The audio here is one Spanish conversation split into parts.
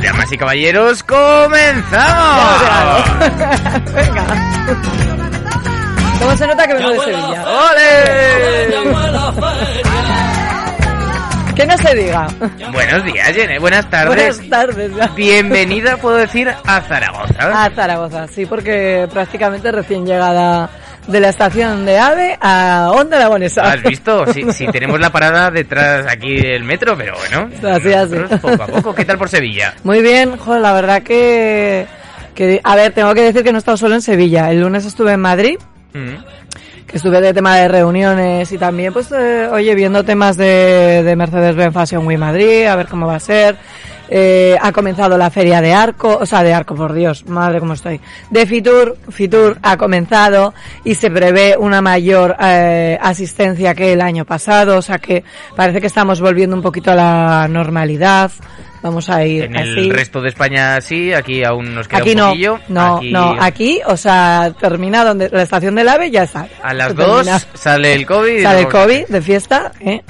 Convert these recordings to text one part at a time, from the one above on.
Damas y caballeros, comenzamos. Venga. ¿Cómo se nota que vengo de Sevilla? ¡Ole! Que no se diga. Buenos días, Jenny. Buenas tardes. Buenas tardes. ya. Bienvenida, puedo decir, a Zaragoza. A Zaragoza, sí, porque prácticamente recién llegada de la estación de AVE a Onda Aragonesa. ¿Has visto? Sí, sí, tenemos la parada detrás aquí del metro, pero bueno. Así, así. Poco a poco. ¿Qué tal por Sevilla? Muy bien, joder, la verdad que, que... A ver, tengo que decir que no he estado solo en Sevilla. El lunes estuve en Madrid, Mm. que estuve de tema de reuniones y también, pues, eh, oye, viendo temas de, de Mercedes-Benz Fashion Week Madrid, a ver cómo va a ser. Eh, ha comenzado la feria de Arco, o sea, de Arco, por Dios, madre cómo estoy. De Fitur, Fitur ha comenzado y se prevé una mayor eh, asistencia que el año pasado, o sea que parece que estamos volviendo un poquito a la normalidad. Vamos a ir En el resto de España sí, aquí aún nos queda Aquí un no, poquillo. no, Aquí no, aquí, o sea, termina donde la estación del AVE ya está. A las dos termina. sale el COVID. Sale el COVID de fiesta. ¿eh?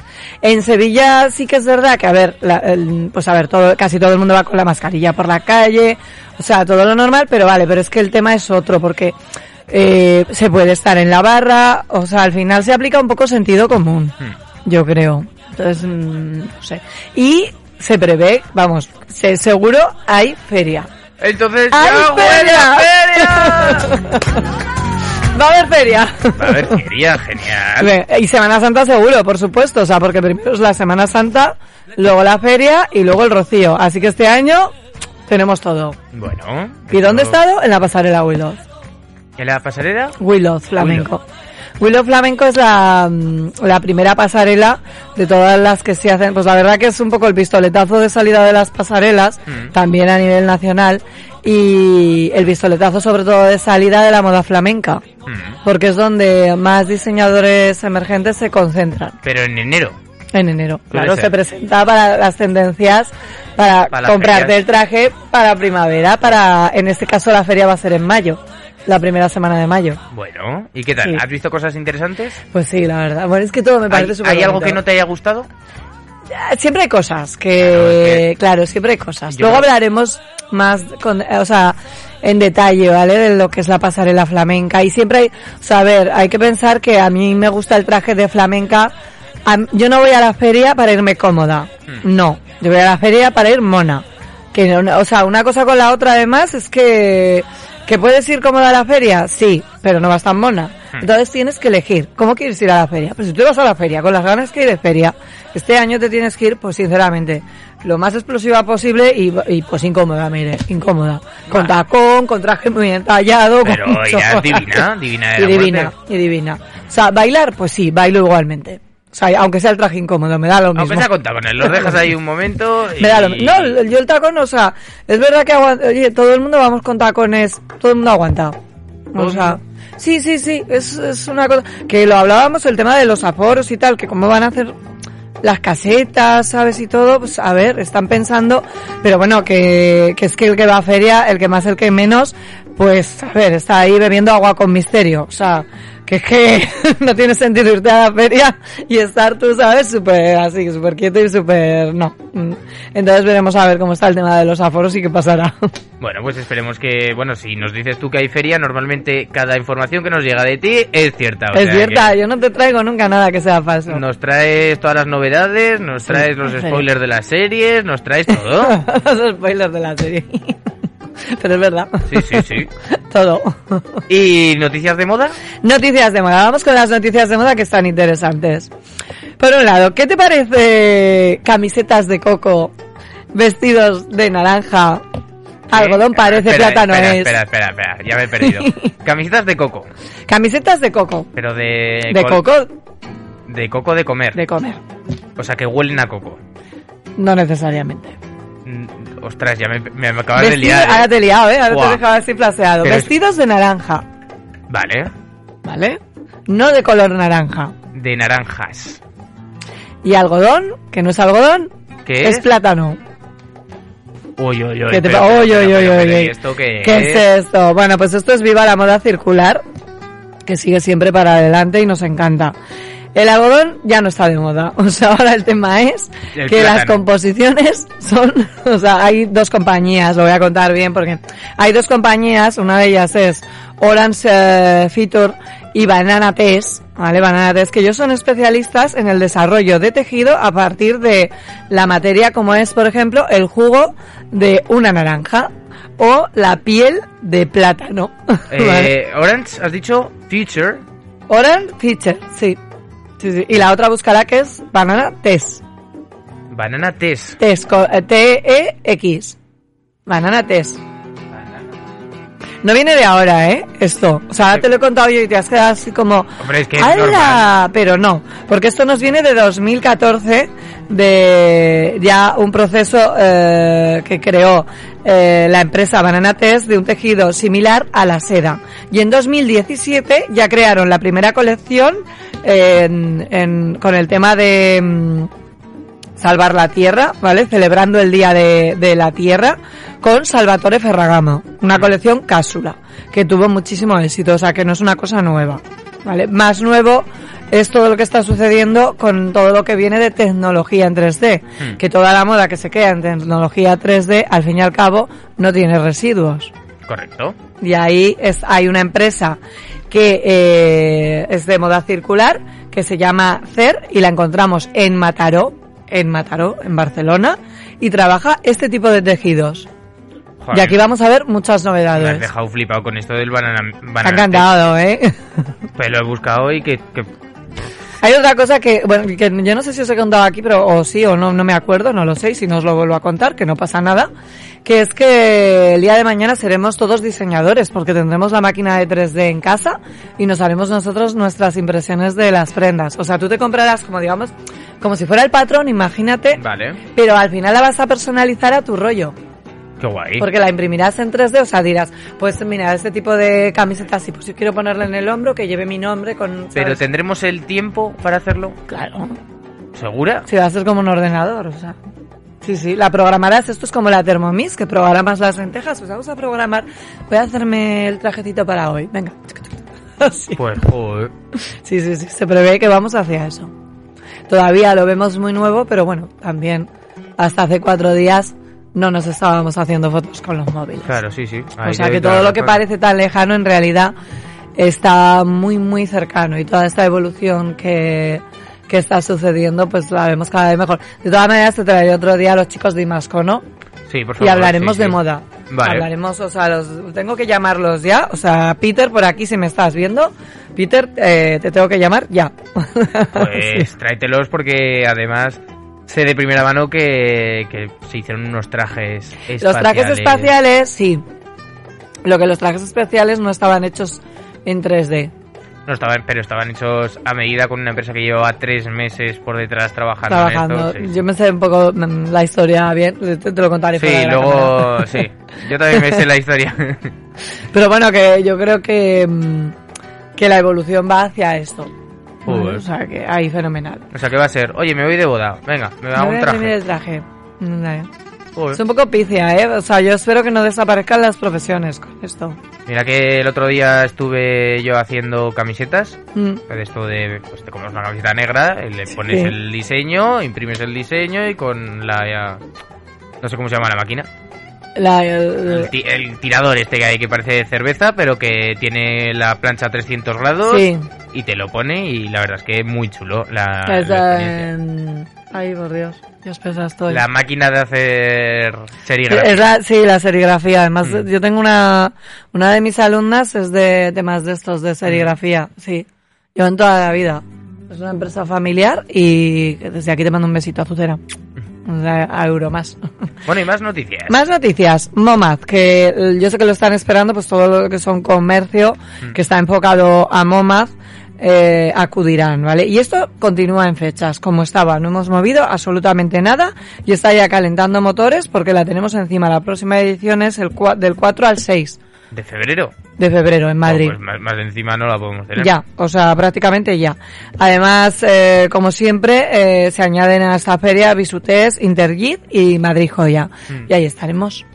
En Sevilla sí que es verdad que, a ver, la- el- pues a ver, todo, casi todo el mundo va con la mascarilla por la calle, o sea, todo lo normal, pero vale, pero es que el tema es otro, porque eh, se puede estar en la barra, o sea, al final se aplica un poco sentido común, Hmm. yo creo. Entonces, mm, no sé. Y se prevé, vamos, se, seguro hay feria. Entonces ¡Hay ya huele a feria. Va a haber feria. Va a haber feria, genial. Y Semana Santa seguro, por supuesto, o sea, porque primero es la Semana Santa, luego la feria y luego el rocío. Así que este año tenemos todo. Bueno. ¿Y dónde he estado? En la pasarela Willow. ¿En la pasarela? Willow Flamenco. Willow Flamenco es la, mm, la primera pasarela de todas las que se hacen. Pues la verdad que es un poco el pistoletazo de salida de las pasarelas, Mm. también a nivel nacional, y el pistoletazo sobre todo de salida de la moda flamenca, Mm. porque es donde más diseñadores emergentes se concentran. Pero en enero. En enero. Claro, ser. se presenta para las tendencias, para, Para comprarte el traje para primavera, para, en este caso la feria va a ser en mayo, la primera semana de mayo. Bueno, ¿y qué tal? Sí. ¿Has visto cosas interesantes? Pues sí, la verdad. Bueno, es que todo me ¿Hay, parece súper hay algo bonito. que no te haya gustado? Ah, Siempre hay cosas que, claro, siempre hay cosas. Yo Luego creo- hablaremos más con, eh, o sea, en detalle, ¿vale? De lo que es la pasarela flamenca. Y siempre hay, o sea, a ver, hay que pensar que a mí me gusta el traje de flamenca. Am- yo no voy a la feria para irme cómoda. Hmm. No. Yo voy a la feria para ir mona. Que o sea, una cosa con la otra además es que, que puedes ir cómoda a la feria, sí, pero no vas tan mona. Hmm. Entonces tienes que elegir cómo quieres ir a la feria. Pues si tú vas a la feria con las ganas que hay de feria, este año te tienes que ir, pues sinceramente, lo más explosiva posible y, y pues incómoda, mire, incómoda. Con tacón, con traje muy entallado. Pero con irás divina, divina de Y la divina, muerte. y divina. O sea, bailar, pues sí, bailo igualmente. O sea, aunque sea el traje incómodo, me da lo mismo. Aunque sea con tacones, los dejas ahí un momento y... Me da lo mismo. No, yo el tacón, o sea, es verdad que aguanta, oye, todo el mundo vamos con tacones, todo el mundo aguanta. O sea, sí, sí, sí, es, es una cosa, que lo hablábamos, el tema de los aforos y tal, que cómo van a hacer las casetas, ¿sabes? Y todo, pues a ver, están pensando, pero bueno, que, que es que el que va a feria, el que más, el que menos, pues a ver, está ahí bebiendo agua con misterio, o sea, que es que no tiene sentido irte a la feria y estar tú, ¿sabes? Súper así, súper quieto y súper, no. Mm. Entonces veremos a ver cómo está el tema de los aforos y qué pasará. Bueno, pues esperemos que, bueno, si nos dices tú que hay feria, normalmente cada información que nos llega de ti es cierta. o es sea cierta, que yo no te traigo nunca nada que sea falso. Nos traes todas las novedades, nos traes los en serio. spoilers de las series, nos traes todo. Los spoilers de la serie. Pero es verdad. Sí, sí, sí. Todo. ¿Y noticias de moda? Noticias de moda. Vamos con las noticias de moda que están interesantes. Por un lado, ¿qué te parece camisetas de coco, vestidos de naranja, algodón ¿Qué? parece, Espera, plátano espera, es? Espera, espera, espera, ya me he perdido. Camisetas de coco, Camisetas de coco. pero de... De coco. De coco de comer. de comer. O sea, que huelen a coco. No necesariamente. Ostras, ya me, me, acabas de liar. ¿eh? Ahora te he liado, ¿eh? Ahora te he dejado así plaseado. Pero es- Vestidos de naranja, Vale. ¿vale? No de color naranja. De naranjas. Y algodón, que no es algodón, ¿Qué es es? plátano. Uy, uy, uy. ¿Qué te pero- uy, uy, uy, uy, ¿y uy. esto qué, ¿Qué es esto? Bueno, pues esto es Viva la Moda Circular, que sigue siempre para adelante y nos encanta. El algodón ya no está de moda. O sea, ahora el tema es El que las composiciones son, o sea, hay dos compañías, lo voy a contar bien porque hay dos compañías, una de ellas es Orange eh, Feature y Banana Test, ¿vale? Banana Test, que ellos son especialistas en el desarrollo de tejido a partir de la materia como es, por ejemplo, el jugo de una naranja o la piel de plátano. ¿vale? Eh, Orange, has dicho Future. Orange Feature, sí. Sí, sí. Y la otra buscará que es Banana Test. Banana Test. Test, co- eh, T-E-X. Banana Test. No viene de ahora, ¿eh? Esto. O sea, ahora te lo he contado yo y te has quedado así como... Hombre, es que es normal. Pero no, porque esto nos viene de 2014, de ya un proceso eh, que creó eh, la empresa Banana Test de un tejido similar a la seda. Y en 2017 ya crearon la primera colección en- en- con el tema de... mm, Salvar la Tierra, ¿vale? Celebrando el Día de, de la Tierra con Salvatore Ferragamo, una colección cápsula que tuvo muchísimo éxito, o sea que no es una cosa nueva, ¿vale? Más nuevo es todo lo que está sucediendo con todo lo que viene de tecnología en 3D, Hmm. que toda la moda que se crea en tecnología 3D, al fin y al cabo, no tiene residuos. Correcto. Y ahí es, hay una empresa que eh, es de moda circular, que se llama CER, y la encontramos en Mataró, en Mataró, en Barcelona, y trabaja este tipo de tejidos. Joder, Y aquí vamos a ver muchas Me has novedades. dejado flipado con esto del banana. Banana ha encantado, ¿eh? Test. Pues lo he buscado y que, que Hay otra cosa que, bueno, que yo no sé si os he contado aquí, pero o sí o no, no me acuerdo, no lo sé, y si no os lo vuelvo a contar, que no pasa nada, que es que el día de mañana seremos todos diseñadores, porque tendremos la máquina de 3D en casa y nos haremos nosotros nuestras impresiones de las prendas. O sea, tú te comprarás, como digamos, como si fuera el patrón, imagínate, Vale. pero al final la vas a personalizar a tu rollo. Qué guay. Porque la imprimirás en 3D, o sea, dirás, pues mira, este tipo de camiseta así, pues yo quiero ponerla en el hombro, que lleve mi nombre con... Pero tendremos el tiempo para hacerlo. Claro. ¿Segura? Sí, va a ser como un ordenador, o sea. Sí, sí, la programarás. Esto es como la Thermomix, que programas las lentejas. Pues vamos a programar. Voy a hacerme el trajecito para hoy. Venga. Así. Pues, joder. Sí, sí, sí. Se prevé que vamos hacia eso. Todavía lo vemos muy nuevo, pero bueno, también hasta hace cuatro días no nos estábamos haciendo fotos con los móviles. Claro, sí, sí. O sea que todo lo que parece tan lejano en realidad está muy muy cercano y toda esta evolución que, que está sucediendo pues la vemos cada vez mejor. De todas maneras te traeré otro día a los chicos de Imasco, ¿no? Sí, por Y favor. hablaremos sí, de sí. moda. Vale. Hablaremos, o sea, los, tengo que llamarlos ya. O sea, Peter, por aquí si me estás viendo, Peter, eh, te tengo que llamar ya. Pues tráetelos porque además sé de primera mano que, que se hicieron unos trajes espaciales. Los trajes espaciales, sí. Lo que los trajes especiales no estaban hechos en 3D. No estaban, pero estaban hechos a medida con una empresa que llevaba tres meses por detrás trabajando, trabajando. en esto. sí. Yo me sé un poco mm, la historia bien, te, te lo contaré Sí, fuera de la luego, sí. Yo también me sé la historia. Pero bueno, que yo creo que, mm, que la evolución va hacia esto. Joder. O sea, que ahí fenomenal. o sea, ¿qué va a ser? Oye, me voy de boda. Venga, me voy un traje. el traje. Mm, vale. Es un poco picia, ¿eh? O sea, yo espero que no desaparezcan las profesiones con esto. Mira que el otro día estuve yo haciendo camisetas. Mm. De esto de, pues te compras una camiseta negra, le pones Sí. el diseño, imprimes el diseño y con la... ya- no sé cómo se llama la máquina. La, el- El, ti- el tirador este que hay que parece cerveza, pero que tiene la plancha a 300 grados sí. y te lo pone y la verdad es que es muy chulo la, Es, la experiencia. Ay, por Dios. Dios pesa estoy. La máquina de hacer serigrafía. Es la- sí, la serigrafía. Además, Mm. yo tengo una, una de mis alumnas es de temas de estos, de serigrafía. Sí. Yo en toda la vida. Es una empresa familiar y desde aquí te mando un besito a Azucena. O sea, A euro más. Bueno, y más noticias. Más noticias. Momad, que yo sé que lo están esperando, pues todo lo que son comercio, Mm. que está enfocado a Momad, eh, acudirán, ¿vale? Y esto continúa en fechas, como estaba, no hemos movido absolutamente nada y está ya calentando motores porque la tenemos encima. La próxima edición es el cua- del 4 al 6 ¿De febrero? de febrero en Madrid. Oh, pues más, más encima no la podemos tener. Ya, o sea, prácticamente ya. Además, eh, como siempre, eh, se añaden a esta feria Bisutés, Intergit y Madrid Joya. Mm. Y ahí estaremos.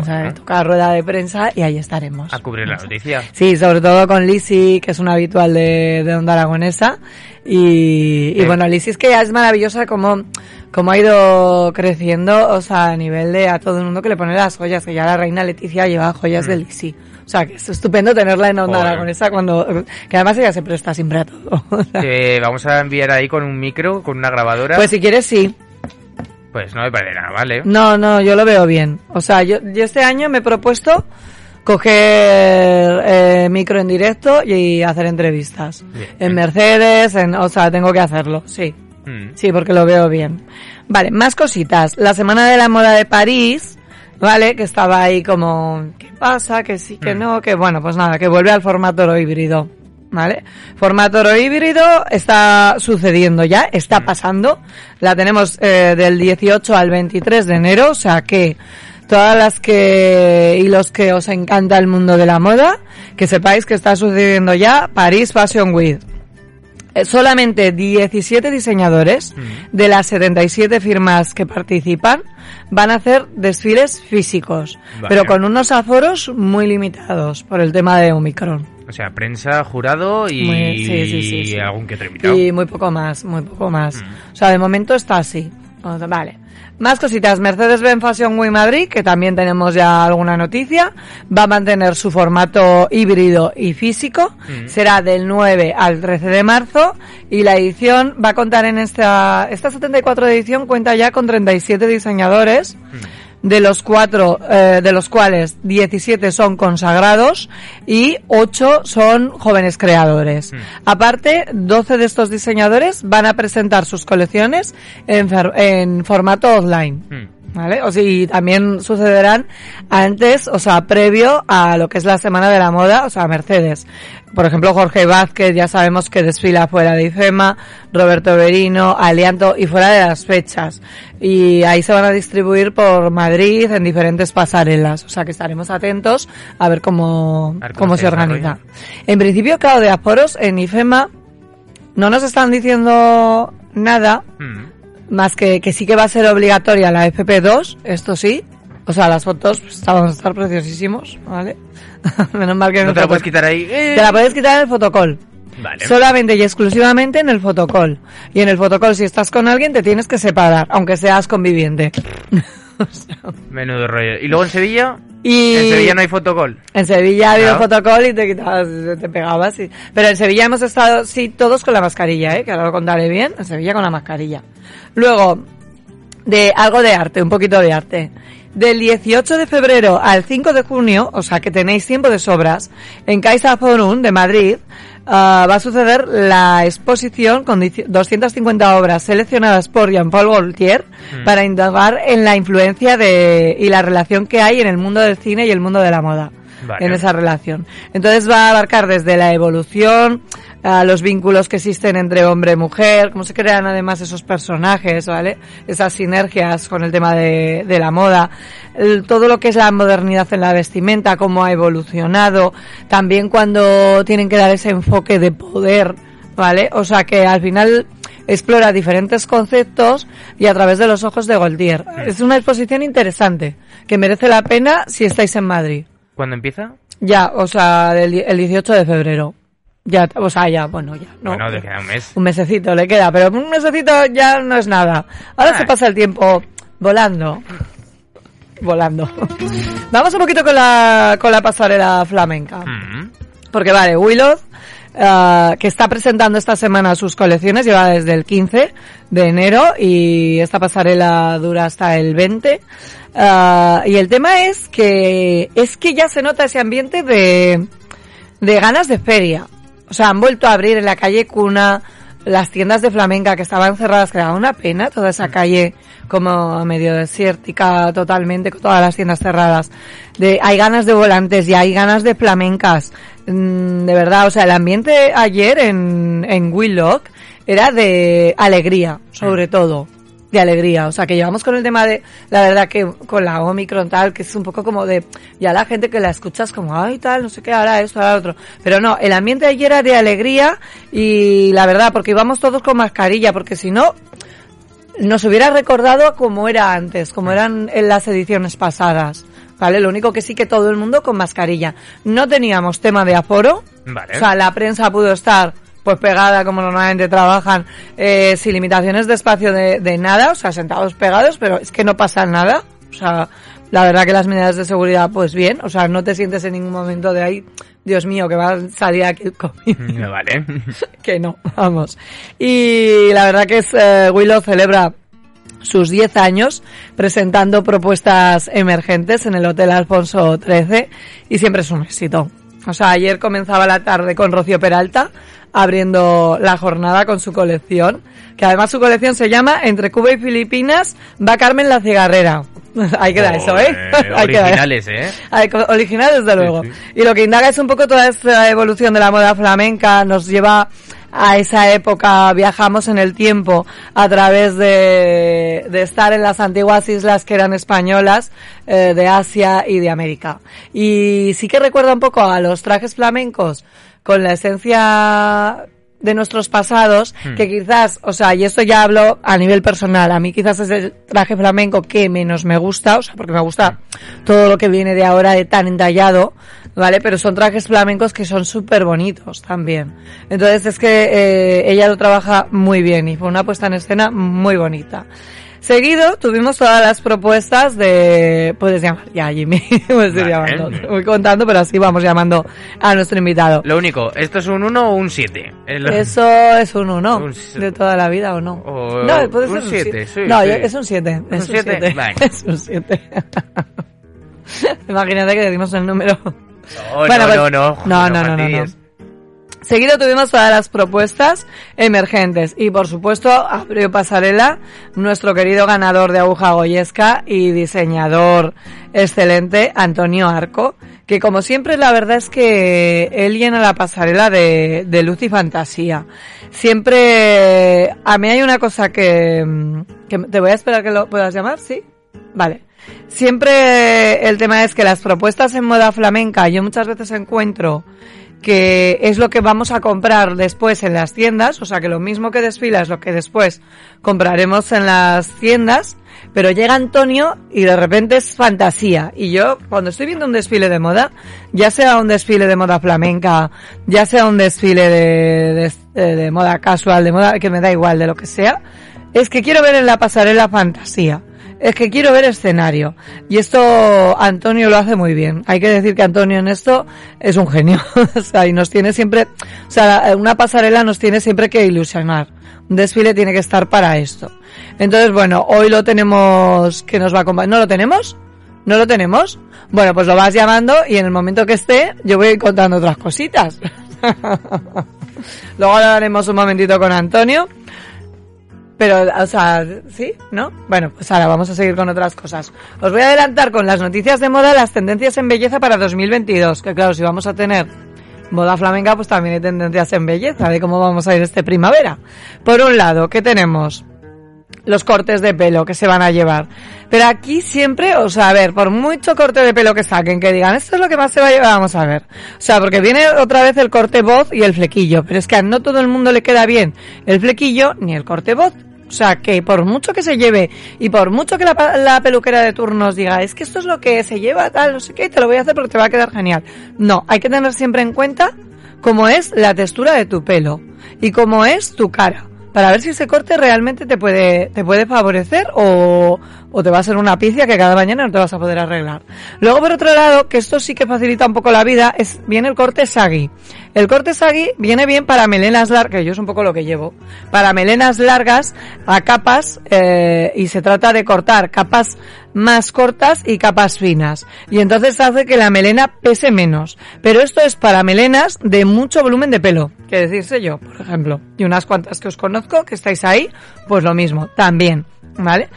O sea, Bueno. toca rueda de prensa y ahí estaremos. A cubrir la noticia. Sí, sobre todo con Lisi, que es una habitual de, de Onda Aragonesa. Y, y Sí. bueno, Lisi es que ya es maravillosa como, como ha ido creciendo, o sea, a nivel de a todo el mundo que le pone las joyas, que ya la reina Leticia lleva joyas de Lisi. O sea, que es estupendo tenerla en Onda. Aragonesa cuando, que además ella se presta siempre a todo. Te vamos a enviar ahí con un micro, con una grabadora. pues si quieres sí. Pues no me parece nada mal, ¿eh? No, no, yo lo veo bien. O sea, yo, yo este año me he propuesto coger eh, micro en directo y hacer entrevistas. Bien. En Mercedes, en, o sea, tengo que hacerlo, sí. Mm. Sí, porque lo veo bien. Vale, más cositas. La Semana de la Moda de París, ¿vale? Que estaba ahí como, ¿qué pasa? Que sí, que Mm. no, que bueno, pues nada, que vuelve al formato oro híbrido. ¿Vale? Formato oro híbrido está sucediendo ya, está pasando. La tenemos eh, del 18 al 23 de enero, o sea que todas las que y los que os encanta el mundo de la moda, que sepáis que está sucediendo ya París Fashion Week. Eh, solamente 17 diseñadores Mm. de las 77 firmas que participan van a hacer desfiles físicos, pero con unos aforos muy limitados por el tema de Omicron. O sea, prensa, jurado y, Muy- sí, sí, sí, algún que otro invitado. Y muy poco más, muy poco más. Mm. O sea, de momento está así. Vale. Más cositas. Mercedes-Benz Fashion Week Madrid, que también tenemos ya alguna noticia, va a mantener su formato híbrido y físico. Mm. Será del 9 al 13 de marzo y la edición va a contar en esta, esta 74 edición cuenta ya con 37 diseñadores Mm. De los cuatro, eh, de los cuales 17 son consagrados y 8 son jóvenes creadores. Mm. Aparte, 12 de estos diseñadores van a presentar sus colecciones en, en formato offline. Mm. ¿Vale? O sea, y también sucederán antes, o sea, previo a lo que es la Semana de la Moda, o sea, Mercedes. Por ejemplo, Jorge Vázquez, ya sabemos que desfila fuera de IFEMA, Roberto Berino, Alianto y fuera de las fechas. Y ahí se van a distribuir por Madrid en diferentes pasarelas. O sea, que estaremos atentos a ver cómo, A ver cómo cómo se se organiza. En principio, claro, de aforos en IFEMA no nos están diciendo nada, Mm. Más que, que sí que va a ser obligatoria la FP2, esto sí. O sea, las fotos pues, van a estar preciosísimos, ¿vale? Menos mal que No te la puedes quitar ahí. Eh. Te la puedes quitar en el fotocall. Vale. Solamente y exclusivamente en el fotocall. Y en el fotocall, si estás con alguien, te tienes que separar, aunque seas conviviente. O sea, Menudo rollo. Y luego en Sevilla, y en Sevilla no hay fotocall. en Sevilla había Claro. fotocall y te quitabas, te pegabas. y- Pero en Sevilla hemos estado, sí, todos con la mascarilla, ¿eh? que ahora lo contaré bien. En Sevilla con la mascarilla. Luego, de algo de arte, un poquito de arte. Del 18 de febrero al 5 de junio, o sea que tenéis tiempo de sobras, en Caixa Forum de Madrid ah, va a suceder la exposición con dici- 250 obras seleccionadas por Jean-Paul Gaultier Mm. para indagar en la influencia de, y la relación que hay en el mundo del cine y el mundo de la moda. Vale. En esa relación. Entonces va a abarcar desde la evolución, a los vínculos que existen entre hombre y mujer, cómo se crean además esos personajes, ¿vale? Esas sinergias con el tema de, de la moda, el- todo lo que es la modernidad en la vestimenta, cómo ha evolucionado, también cuando tienen que dar ese enfoque de poder, ¿vale? O sea que al final explora diferentes conceptos y a través de los ojos de Gaultier. Es una exposición interesante, que merece la pena si estáis en Madrid. ¿Cuándo empieza? Ya, o sea, di- el 18 de febrero. Ya, o sea, ya, bueno, ya. No, bueno, te queda un mes. Un mesecito le queda, pero un mesecito ya no es nada. Ahora Ah. se pasa el tiempo volando. Volando. Vamos un poquito con la, con la pasarela flamenca. Mm. Porque vale, Willow, eh, que está presentando esta semana sus colecciones, lleva desde el 15 de enero y esta pasarela dura hasta el 20. Eh, y el tema es que, es que ya se nota ese ambiente de, de ganas de feria. O sea, han vuelto a abrir en la calle Cuna, las tiendas de flamenca que estaban cerradas, que daba una pena, toda esa calle como medio desértica totalmente, con todas las tiendas cerradas. De, hay ganas de volantes y hay ganas de flamencas. Mm, de verdad, o sea, el ambiente ayer en, en Willock era de alegría, sobre todo de alegría. O sea, que llevamos con el tema de, la verdad que con la Omicron tal, que es un poco como de, ya la gente que la escuchas como, ay tal, no sé qué, ahora esto, ahora otro. Pero no, el ambiente ayer era de alegría y la verdad, porque íbamos todos con mascarilla, porque si no, nos hubiera recordado como era antes, como eran en las ediciones pasadas. ¿Vale? Lo único que sí que todo el mundo con mascarilla. No teníamos tema de aforo. Vale. O sea, la prensa pudo estar pues pegada como normalmente trabajan, eh, sin limitaciones de espacio de, de nada, o sea, sentados pegados, pero es que no pasa nada. O sea, la verdad que las medidas de seguridad, pues bien, o sea, no te sientes en ningún momento de ahí, Dios mío, que va a salir aquí el COVID. No vale. que no, vamos. Y la verdad que es, eh, Willow celebra sus 10 años presentando propuestas emergentes en el Hotel Alfonso XIII y siempre es un éxito. O sea, ayer comenzaba la tarde con Rocío Peralta abriendo la jornada con su colección, que además su colección se llama Entre Cuba y Filipinas va Carmen la cigarrera. Ahí queda eso, ¿eh? Queda. Originales, ¿eh? Ay, co- Original, desde luego. sí. Y lo que indaga es un poco toda esta evolución de la moda flamenca, nos lleva a esa época, viajamos en el tiempo a través de, de estar en las antiguas islas que eran españolas, eh, de Asia y de América. Y sí que recuerda un poco a los trajes flamencos con la esencia de nuestros pasados, que quizás, o sea, y esto ya hablo a nivel personal, a mí quizás es el traje flamenco que menos me gusta, o sea, porque me gusta todo lo que viene de ahora de tan entallado, ¿vale? Pero son trajes flamencos que son súper bonitos también. Entonces es que eh, ella lo trabaja muy bien y fue una puesta en escena muy bonita. Seguido tuvimos todas las propuestas de, puedes llamar ya Jimmy, puedes ir llamando, voy contando, pero así vamos llamando a nuestro invitado. Lo único, ¿esto es un 1 o un 7? Eso es un 1 Un de toda la vida o no. O- no, puede un ser un siete, 7. sí, no, sí. es un 7. ¿Un Es un siete? 7. Vale. Es un 7. Imagínate que decimos el número. No, Bueno, no, pues- no, no, no, no, no, no, no. Seguido tuvimos todas las propuestas emergentes y por supuesto abrió pasarela nuestro querido ganador de aguja goyesca y diseñador excelente Antonio Arco, que como siempre la verdad es que él llena la pasarela de, de luz y fantasía. Siempre, a mí hay una cosa que, que te voy a esperar que lo puedas llamar, ¿sí? Vale. Siempre el tema es que las propuestas en moda flamenca yo muchas veces encuentro que es lo que vamos a comprar después en las tiendas, o sea que lo mismo que desfila es lo que después compraremos en las tiendas, pero llega Antonio y de repente es fantasía. Y yo cuando estoy viendo un desfile de moda, ya sea un desfile de moda flamenca, ya sea un desfile de, de, de moda casual, de moda que me da igual, de lo que sea, es que quiero ver en la pasarela fantasía. Es que quiero ver escenario. Y esto Antonio lo hace muy bien. Hay que decir que Antonio en esto es un genio. o sea, y nos tiene siempre, o sea, una pasarela nos tiene siempre que ilusionar. Un desfile tiene que estar para esto. Entonces, bueno, hoy lo tenemos que nos va a acompañar. ¿No lo tenemos? ¿No lo tenemos? Bueno, pues lo vas llamando y en el momento que esté, yo voy contando otras cositas. Luego hablaremos un momentito con Antonio. Pero, o sea, ¿sí? ¿No? Bueno, pues ahora vamos a seguir con otras cosas. Os voy a adelantar con las noticias de moda las tendencias en belleza para 2022. Que claro, si vamos a tener moda flamenca, pues también hay tendencias en belleza de cómo vamos a ir este primavera. Por un lado, ¿qué tenemos? los cortes de pelo que se van a llevar. Pero aquí siempre, o sea, a ver, por mucho corte de pelo que saquen, que digan, esto es lo que más se va a llevar, vamos a ver. O sea, porque viene otra vez el corte voz y el flequillo, pero es que a no todo el mundo le queda bien el flequillo ni el corte voz. O sea, que por mucho que se lleve y por mucho que la, peluquera de turnos diga, es que esto es lo que se lleva, tal, no sé qué, te lo voy a hacer porque te va a quedar genial. No, hay que tener siempre en cuenta cómo es la textura de tu pelo y cómo es tu cara para ver si ese corte realmente te puede, te puede favorecer o, o te va a ser una picia que cada mañana no te vas a poder arreglar. Luego, por otro lado, que esto sí que facilita un poco la vida, es, viene el corte saggy. El corte saggy viene bien para melenas largas, que yo es un poco lo que llevo, para melenas largas a capas, eh, y se trata de cortar capas más cortas y capas finas. Y entonces hace que la melena pese menos. Pero esto es para melenas de mucho volumen de pelo. Que decirse yo, por ejemplo, y unas cuantas que os conozco, que estáis ahí, pues lo mismo, también, ¿vale?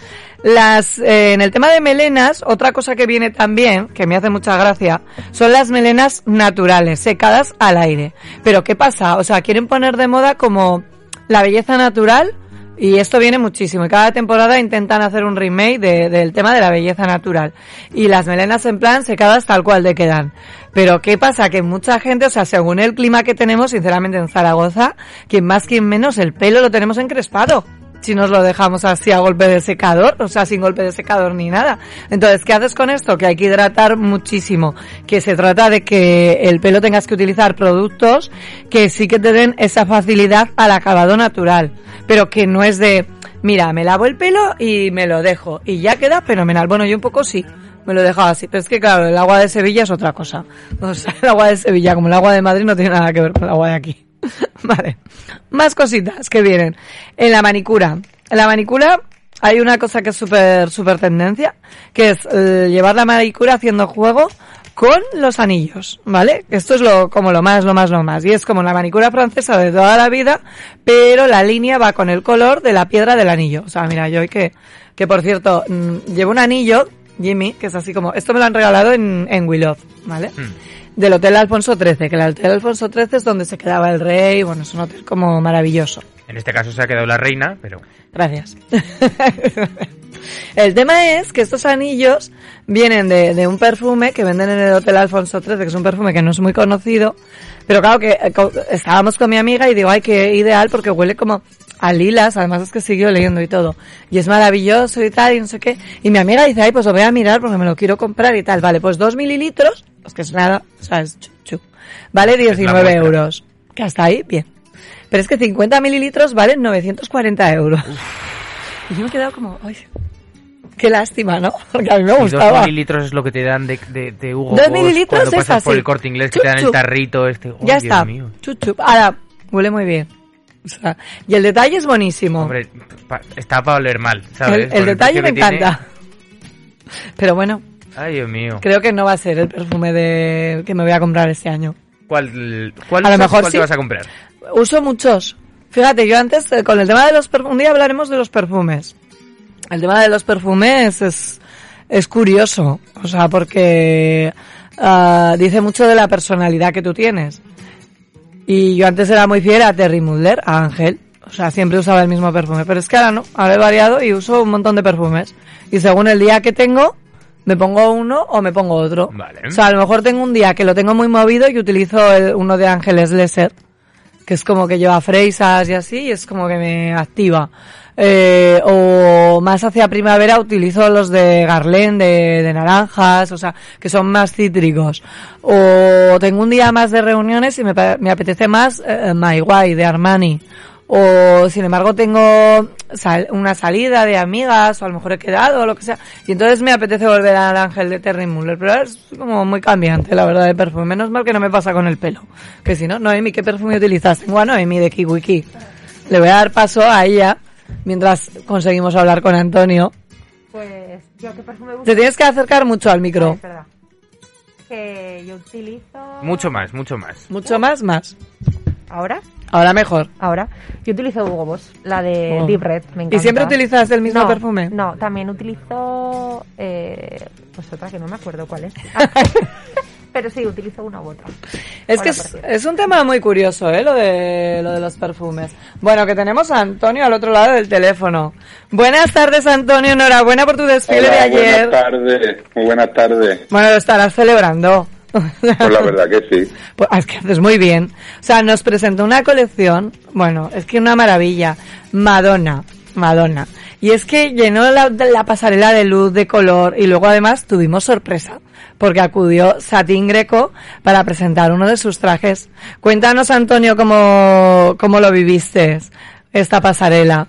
Las, eh, en el tema de melenas, otra cosa que viene también, que me hace mucha gracia, son las melenas naturales, secadas al aire. Pero ¿qué pasa? O sea, quieren poner de moda como la belleza natural, y esto viene muchísimo. Y cada temporada intentan hacer un remake del tema de la belleza natural. Y las melenas en plan secadas tal cual de quedan. Pero ¿qué pasa? Que mucha gente, o sea, según el clima que tenemos, sinceramente en Zaragoza, quien más, quien menos, el pelo lo tenemos encrespado si nos lo dejamos así a golpe de secador, o sea, sin golpe de secador ni nada. Entonces, ¿qué haces con esto? Que hay que hidratar muchísimo, que se trata de que el pelo tengas que utilizar productos que sí que te den esa facilidad al acabado natural, pero que no es de, mira, me lavo el pelo y me lo dejo y ya queda fenomenal. Bueno, yo un poco sí. Me lo he dejado así, pero es que claro, el agua de Sevilla es otra cosa. O sea, el agua de Sevilla como el agua de Madrid no tiene nada que ver con el agua de aquí. vale. Más cositas que vienen. En la manicura. En la manicura hay una cosa que es súper, súper tendencia, que es eh, llevar la manicura haciendo juego con los anillos, ¿vale? Esto es lo, como lo más, lo más, lo más. Y es como la manicura francesa de toda la vida, pero la línea va con el color de la piedra del anillo. O sea, mira, yo que, que por cierto, mm, llevo un anillo, Jimmy, que es así como, esto me lo han regalado en, en Willow, ¿vale? Hmm del Hotel Alfonso XIII, que el Hotel Alfonso XIII es donde se quedaba el rey, bueno, es un hotel como maravilloso. En este caso se ha quedado la reina, pero... Gracias. el tema es que estos anillos vienen de, de, un perfume que venden en el Hotel Alfonso XIII, que es un perfume que no es muy conocido, pero claro que eh, estábamos con mi amiga y digo, ay, qué ideal porque huele como a lilas, además es que siguió leyendo y todo. Y es maravilloso y tal, y no sé qué. Y mi amiga dice, ay, pues lo voy a mirar porque me lo quiero comprar y tal. Vale, pues dos mililitros, pues que es nada, o sea, es Vale 19 euros. Que hasta ahí, bien. Pero es que 50 mililitros valen 940 euros. Y yo me he quedado como, ay, qué lástima, ¿no? Porque a mí me gustaba. Dos mililitros es lo que te dan de, de, de Hugo Dos mililitros cuando es pasas por el corte inglés que te dan el tarrito este. ya está. Chup, Ahora, huele muy bien. O sea, y el detalle es buenísimo. Hombre, está para oler mal, ¿sabes? El, detalle me encanta. Pero bueno. Ay, Dios mío. Creo que no va a ser el perfume de que me voy a comprar este año. ¿Cuál, cuál, a lo mejor te vas a comprar? Uso muchos. Fíjate, yo antes, eh, con el tema de los perfumes, un día hablaremos de los perfumes. El tema de los perfumes es, es curioso. O sea, porque uh, dice mucho de la personalidad que tú tienes. Y yo antes era muy fiel a Terry Mulder, a Ángel. O sea, siempre usaba el mismo perfume. Pero es que ahora no, ahora he variado y uso un montón de perfumes. Y según el día que tengo, me pongo uno o me pongo otro. Vale. O sea, a lo mejor tengo un día que lo tengo muy movido y utilizo el, uno de Ángeles Lesser, que es como que lleva freisas y así, y es como que me activa. Eh, o más hacia primavera utilizo los de Garlen, de, de, naranjas, o sea, que son más cítricos. O tengo un día más de reuniones y me, me apetece más eh, My Way de Armani. O sin embargo tengo una salida de amigas o a lo mejor he quedado o lo que sea. Y entonces me apetece volver al ángel de Terry Muller. Pero es como muy cambiante la verdad de perfume. Menos mal que no me pasa con el pelo. Que si no, Noemi, ¿qué perfume utilizas? Tengo a Noemi de Kiwiki. Le voy a dar paso a ella mientras conseguimos hablar con Antonio. Pues yo qué perfume uso. Te tienes que acercar mucho al micro. es verdad. Que yo utilizo. Mucho más, mucho más. Mucho más, más. ¿Ahora? Ahora mejor. Ahora. Yo utilizo Hugo Boss, la de Oh. Deep Red, me encanta. ¿Y siempre utilizas el mismo no, perfume? No, también utilizo. Eh, pues otra que no me acuerdo cuál es. Pero sí, utilizo una u otra. Es que es, un tema muy curioso, ¿eh? Lo de, lo de los perfumes. Bueno, que tenemos a Antonio al otro lado del teléfono. Buenas tardes, Antonio. Enhorabuena por tu desfile de ayer. Buenas tardes, muy buenas tardes. Bueno, lo estarás celebrando. Pues la verdad que sí. Pues es que haces muy bien. O sea, nos presentó una colección, bueno, es que una maravilla. Madonna, Madonna. Y es que llenó la, la pasarela de luz, de color, y luego además tuvimos sorpresa, porque acudió Satín Greco para presentar uno de sus trajes. Cuéntanos, Antonio, cómo, cómo lo viviste, esta pasarela.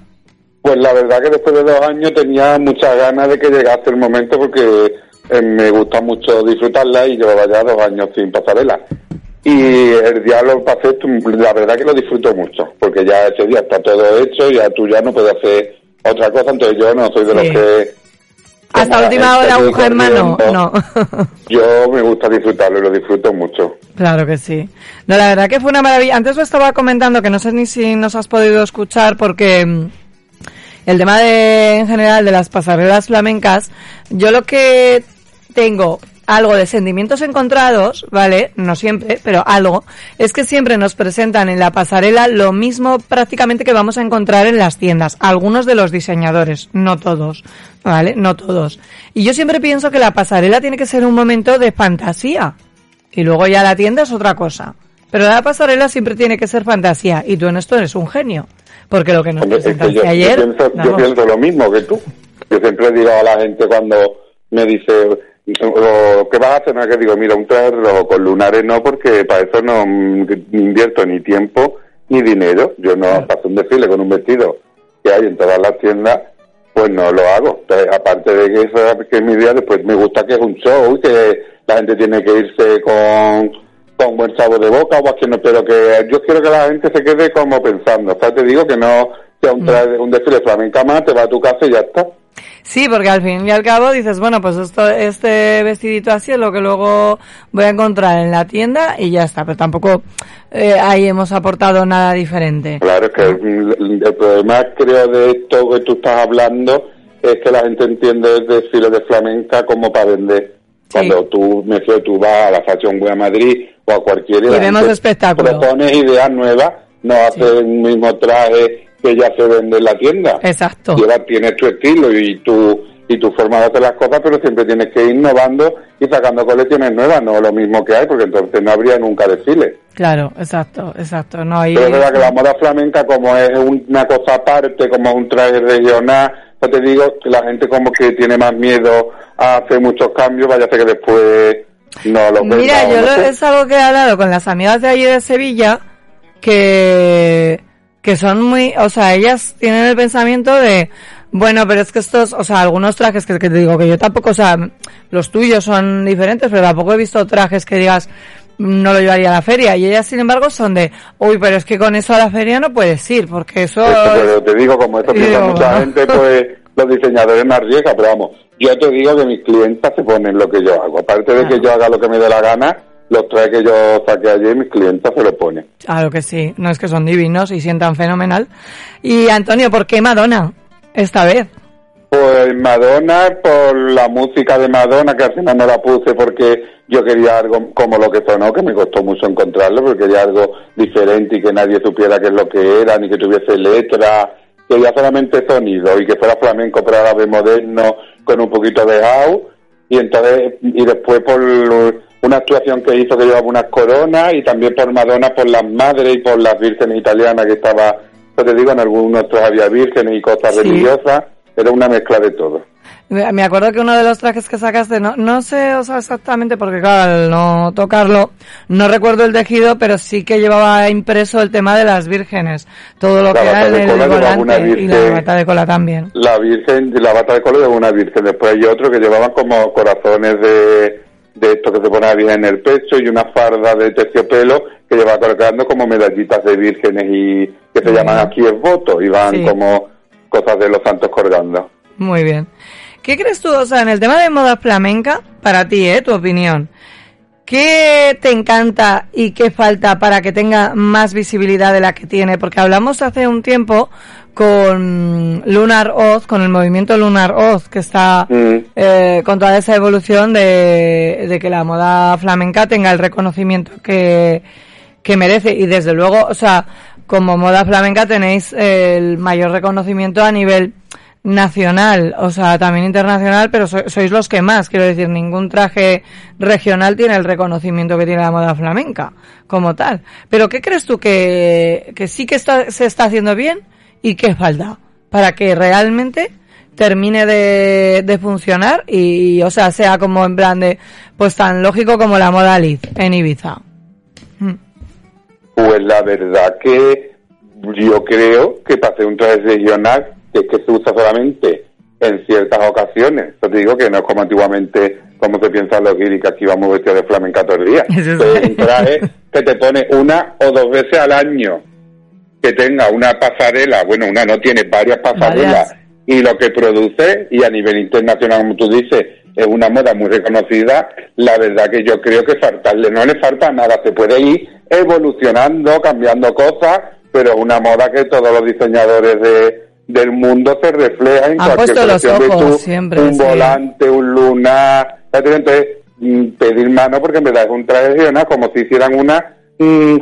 Pues la verdad que después de dos años tenía muchas ganas de que llegase el momento porque eh, me gusta mucho disfrutarla y llevaba ya dos años sin pasarela. Y el día lo pasé, la verdad que lo disfruto mucho, porque ya ese día está todo hecho, ya tú ya no puedes hacer otra cosa, entonces yo no soy de los Sí. que Hasta última hora aguja en mano, no. Yo me gusta disfrutarlo y lo disfruto mucho. Claro que sí. No, la verdad que fue una maravilla. Antes lo estaba comentando, que no sé ni si nos has podido escuchar, porque mm, el tema de, en general, de las pasarelas flamencas, yo lo que tengo algo de sentimientos encontrados, ¿vale? No siempre, pero algo, es que siempre nos presentan en la pasarela lo mismo prácticamente que vamos a encontrar en las tiendas. Algunos de los diseñadores, no todos, ¿vale? No todos. Y yo siempre pienso que la pasarela tiene que ser un momento de fantasía. Y luego ya la tienda es otra cosa. Pero la pasarela siempre tiene que ser fantasía. Y tú en esto eres un genio. Porque lo que nos presentaste yo, yo ayer... pienso, yo pienso lo mismo que tú. Yo siempre digo a la gente cuando me dice, o, ¿qué vas a hacer? No, que digo, mira, un traje rojo con lunares no, porque para eso no mm, invierto ni tiempo ni dinero. Yo no paso un desfile con un vestido que hay en todas las tiendas, pues no lo hago. Entonces, aparte de que eso que es mi día, después me gusta que es un show y que la gente tiene que irse con con buen sabor de boca o que no, pero que yo quiero que la gente se quede como pensando. O sea, te digo que no sea un, traje- un desfile flamenca más, te vas a tu casa y ya está. Sí, porque al fin y al cabo dices, bueno, pues esto, este vestidito así es lo que luego voy a encontrar en la tienda y ya está. Pero tampoco eh, ahí hemos aportado nada diferente. Claro, es que el, el problema creo de esto que tú estás hablando es que la gente entiende el desfile de flamenca como para vender. Sí. Cuando tú, me fío, tú vas a la Fashion Week a Madrid o a cualquier Y vemos gente espectáculo. Propones ideas nuevas, no haces el mismo traje que ya se vende en la tienda. Exacto. Lleva, tienes tu estilo y tu y tu forma de hacer las cosas, pero siempre tienes que ir innovando y sacando colecciones nuevas, no lo mismo que hay, porque entonces no habría nunca desfile. Claro, exacto, exacto. No, y, Pero es verdad que la moda flamenca, como es una cosa aparte, como es un traje regional, yo te digo la gente como que tiene más miedo a hacer muchos cambios, vaya a ser que después no lo Mira, yo no lo- sé. es algo que he hablado con las amigas de allí de Sevilla, que, que son muy, o sea, ellas tienen el pensamiento de, bueno, pero es que estos, o sea, algunos trajes que, que te digo que yo tampoco, o sea, los tuyos son diferentes, pero tampoco he visto trajes que digas, no lo llevaría a la feria. Y ellas, sin embargo, son de, uy, pero es que con eso a la feria no puedes ir, porque eso... Esto, pero te digo, como esto piensa mucha bueno. gente, pues los diseñadores me arriesgan, pero vamos, yo te digo que mis clientas se ponen lo que yo hago. Aparte de que yo haga lo que me dé la gana, los trajes que yo saqué ayer, mis clientas se lo ponen. Claro que sí, no es que son divinos y sientan fenomenal. Y Antonio, ¿por qué Madonna esta vez? Pues Madonna, por la música de Madonna, que al final no la puse porque yo quería algo como lo que sonó, que me costó mucho encontrarlo, porque quería algo diferente y que nadie supiera qué es lo que era, ni que tuviese letra, quería solamente sonido y que fuera flamenco, pero vez moderno, con un poquito de house. Y entonces, y después por una actuación que hizo que llevaba unas coronas y también por Madonna, por las madres y por las vírgenes italianas que estaba, yo te digo, en algunos otros había vírgenes y cosas Sí. religiosas, era una mezcla de todo. Me acuerdo que uno de los trajes que sacaste, no, no sé o sea, exactamente, porque claro, al no tocarlo, no recuerdo el tejido, pero sí que llevaba impreso el tema de las vírgenes. Todo lo La que era bata el, de el cola llevaba una volante y la virgen. bata de cola también. La Virgen, la bata de color de una Virgen. Después hay otro que llevaban como corazones de, de esto que se pone la Virgen en el pecho y una farda de terciopelo que lleva colocando como medallitas de vírgenes y que se llaman aquí es voto y van Sí. como cosas de los santos colgando. Muy bien. ¿Qué crees tú, o sea, en el tema de moda flamenca, para ti, eh, tu opinión? ¿Qué te encanta y qué falta para que tenga más visibilidad de la que tiene? Porque hablamos hace un tiempo con Lunar Oz, con el movimiento Lunar Oz, que está Mm. eh, con toda esa evolución de, de que la moda flamenca tenga el reconocimiento que, que merece. Y desde luego, o sea, como moda flamenca tenéis el mayor reconocimiento a nivel nacional, o sea, también internacional, pero so- sois los que más, quiero decir, ningún traje regional tiene el reconocimiento que tiene la moda flamenca, como tal. Pero ¿qué crees tú que, que sí que está, se está haciendo bien y qué falta para que realmente termine de, de funcionar y, o sea, sea como en plan de, pues tan lógico como la moda Liz en Ibiza? Mm. Pues la verdad que yo creo que para hacer un traje regional, que es que se usa solamente en ciertas ocasiones. Yo te digo que no es como antiguamente, como se piensa los guiris, que aquí vamos vestidos de flamenca todo el día. Sí. un traje que te pone una o dos veces al año, que tenga una pasarela, bueno, una no tiene varias pasarelas, Varias. y lo que produce, y a nivel internacional, como tú dices, es una moda muy reconocida, la verdad que yo creo que faltarle, no le falta nada, se puede ir evolucionando, cambiando cosas, pero es una moda que todos los diseñadores de, del mundo se reflejan en Han cualquier. Ves ojos tú siempre, un sí. volante, un lunar, entonces mm, pedir mano porque en verdad es un traje regional como si hicieran una mm,